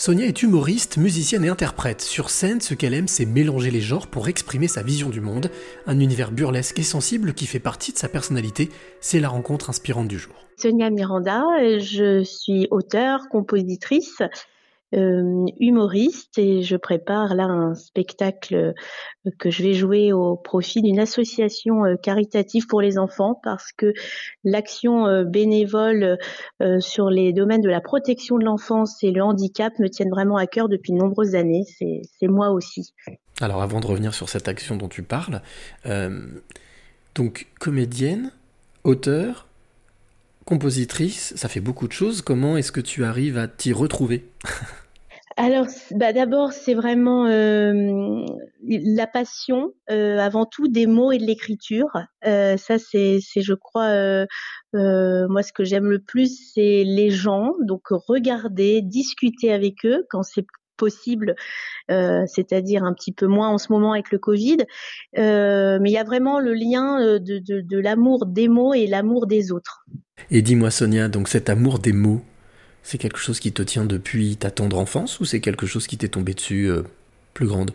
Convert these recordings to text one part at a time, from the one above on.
Sonia est humoriste, musicienne et interprète. Sur scène, ce qu'elle aime, c'est mélanger les genres pour exprimer sa vision du monde. Un univers burlesque et sensible qui fait partie de sa personnalité. C'est la rencontre inspirante du jour. Sonia Miranda, je suis auteure, compositrice, euh, humoriste et je prépare là un spectacle euh, que je vais jouer au profit d'une association euh, caritative pour les enfants parce que l'action bénévole sur les domaines de la protection de l'enfance et le handicap me tiennent vraiment à cœur depuis de nombreuses années. C'est moi aussi. Alors avant de revenir sur cette action dont tu parles, donc comédienne, auteur, compositrice, ça fait beaucoup de choses. Comment est-ce que tu arrives à t'y retrouver? Alors, bah d'abord, c'est vraiment euh, la passion, euh, avant tout, des mots et de l'écriture. Euh, ça, c'est, je crois, moi, ce que j'aime le plus, c'est les gens. Donc, regarder, discuter avec eux quand c'est possible, c'est-à-dire un petit peu moins en ce moment avec le Covid. mais il y a vraiment le lien de, de l'amour des mots et l'amour des autres. Et dis-moi, Sonia, donc cet amour des mots, c'est quelque chose qui te tient depuis ta tendre enfance ou c'est quelque chose qui t'est tombé dessus euh, plus grande?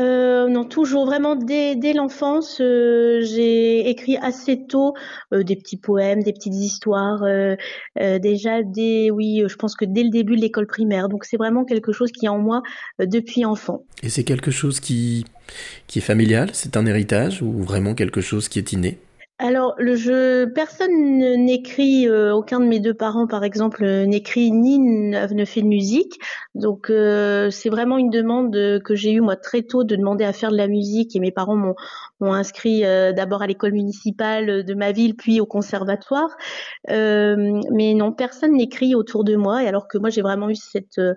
Euh, non, toujours vraiment dès, l'enfance, euh, j'ai écrit assez tôt des petits poèmes, des petites histoires. déjà dès, oui, je pense que dès le début de l'école primaire. Donc c'est vraiment quelque chose qui est en moi depuis enfant. Et c'est quelque chose qui qui est familial, c'est un héritage ou vraiment quelque chose qui est inné? Alors, le jeu, personne n'écrit, euh, aucun de mes deux parents, par exemple, n'écrit ni ne fait de musique. Donc, euh, c'est vraiment une demande que j'ai eue moi très tôt de demander à faire de la musique. Et mes parents m'ont inscrit euh, d'abord à l'école municipale de ma ville, puis au conservatoire. mais non, personne n'écrit autour de moi. Et alors que moi, j'ai vraiment eu cette euh,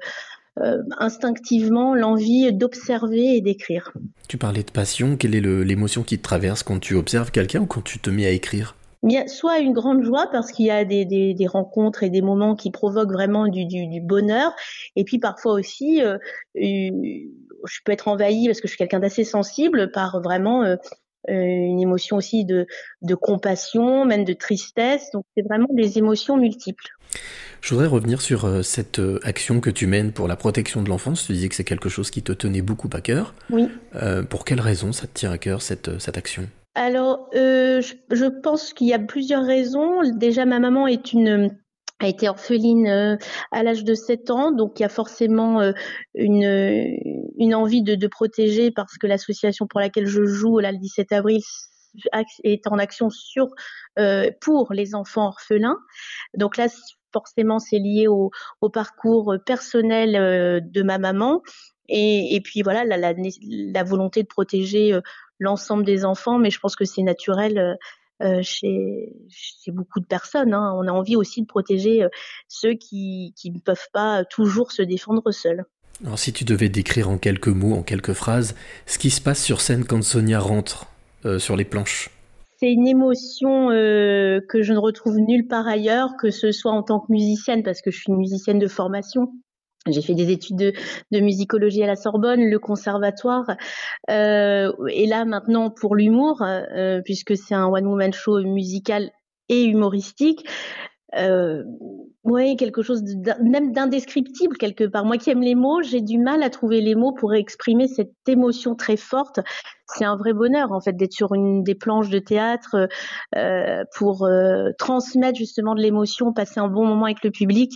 instinctivement l'envie d'observer et d'écrire. Tu parlais de passion, quelle est l'émotion qui te traverse quand tu observes quelqu'un ou quand tu te mets à écrire? Bien, soit une grande joie parce qu'il y a des, des, rencontres et des moments qui provoquent vraiment du, du, bonheur, et puis parfois aussi, euh, je peux être envahie parce que je suis quelqu'un d'assez sensible par vraiment euh, une émotion aussi de, de compassion, même de tristesse. Donc c'est vraiment des émotions multiples. Je voudrais revenir sur euh, cette euh, action que tu mènes pour la protection de l'enfance. Tu disais que c'est quelque chose qui te tenait beaucoup à cœur. Oui. Euh, pour quelles raisons ça te tient à cœur cette, cette action? Alors, je, pense qu'il y a plusieurs raisons. Déjà, ma maman est une a été orpheline à l'âge de 7 ans, donc il y a forcément une, une envie de, de protéger parce que l'association pour laquelle je joue là le 17 avril est en action sur pour les enfants orphelins. Donc là, forcément c'est lié au, parcours personnel euh, de ma maman. Et, puis voilà, la, volonté de protéger euh, l'ensemble des enfants, mais je pense que c'est naturel euh, chez, beaucoup de personnes. Hein. On a envie aussi de protéger ceux qui, ne peuvent pas toujours se défendre seuls. Alors si tu devais décrire en quelques mots, en quelques phrases, ce qui se passe sur scène quand Sonia rentre sur les planches c'est une émotion euh, que je ne retrouve nulle part ailleurs, que ce soit en tant que musicienne, parce que je suis une musicienne de formation. J'ai fait des études de, musicologie à la Sorbonne, le conservatoire, euh, et là maintenant pour l'humour, euh, puisque c'est un one-woman show musical et humoristique. Euh, oui, quelque chose même d'indescriptible quelque part. Moi qui aime les mots, j'ai du mal à trouver les mots pour exprimer cette émotion très forte. C'est un vrai bonheur en fait d'être sur une des planches de théâtre euh, pour euh, transmettre justement de l'émotion, passer un bon moment avec le public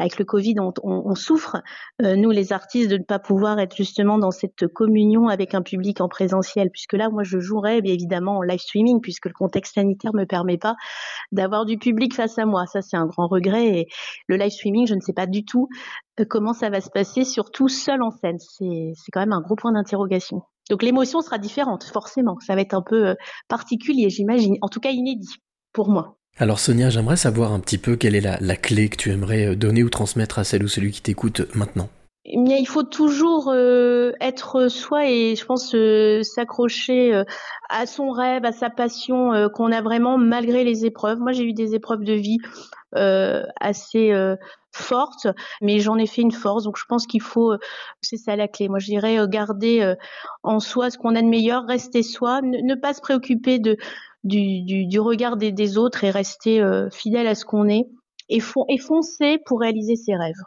avec le Covid, on, souffre, euh, nous les artistes, de ne pas pouvoir être justement dans cette communion avec un public en présentiel, puisque là, moi, je jouerais bien évidemment en live streaming, puisque le contexte sanitaire me permet pas d'avoir du public face à moi. Ça, c'est un grand regret. Et le live streaming, je ne sais pas du tout euh, comment ça va se passer, surtout seul en scène. C'est quand même un gros point d'interrogation. Donc l'émotion sera différente, forcément. Ça va être un peu euh, particulier, j'imagine. En tout cas, inédit pour moi. Alors Sonia, j'aimerais savoir un petit peu quelle est la, clé que tu aimerais euh, donner ou transmettre à celle ou celui qui t'écoute maintenant. Eh il faut toujours euh, être soi et je pense euh, s'accrocher à son rêve, à sa passion qu'on a vraiment malgré les épreuves. Moi, j'ai eu des épreuves de vie assez fortes, mais j'en ai fait une force. Donc, je pense qu'il faut, c'est ça la clé. Moi, je dirais garder en soi ce qu'on a de meilleur, rester soi, ne pas se préoccuper de du, regard des, autres et rester euh, fidèle à ce qu'on est et, foncer pour réaliser ses rêves.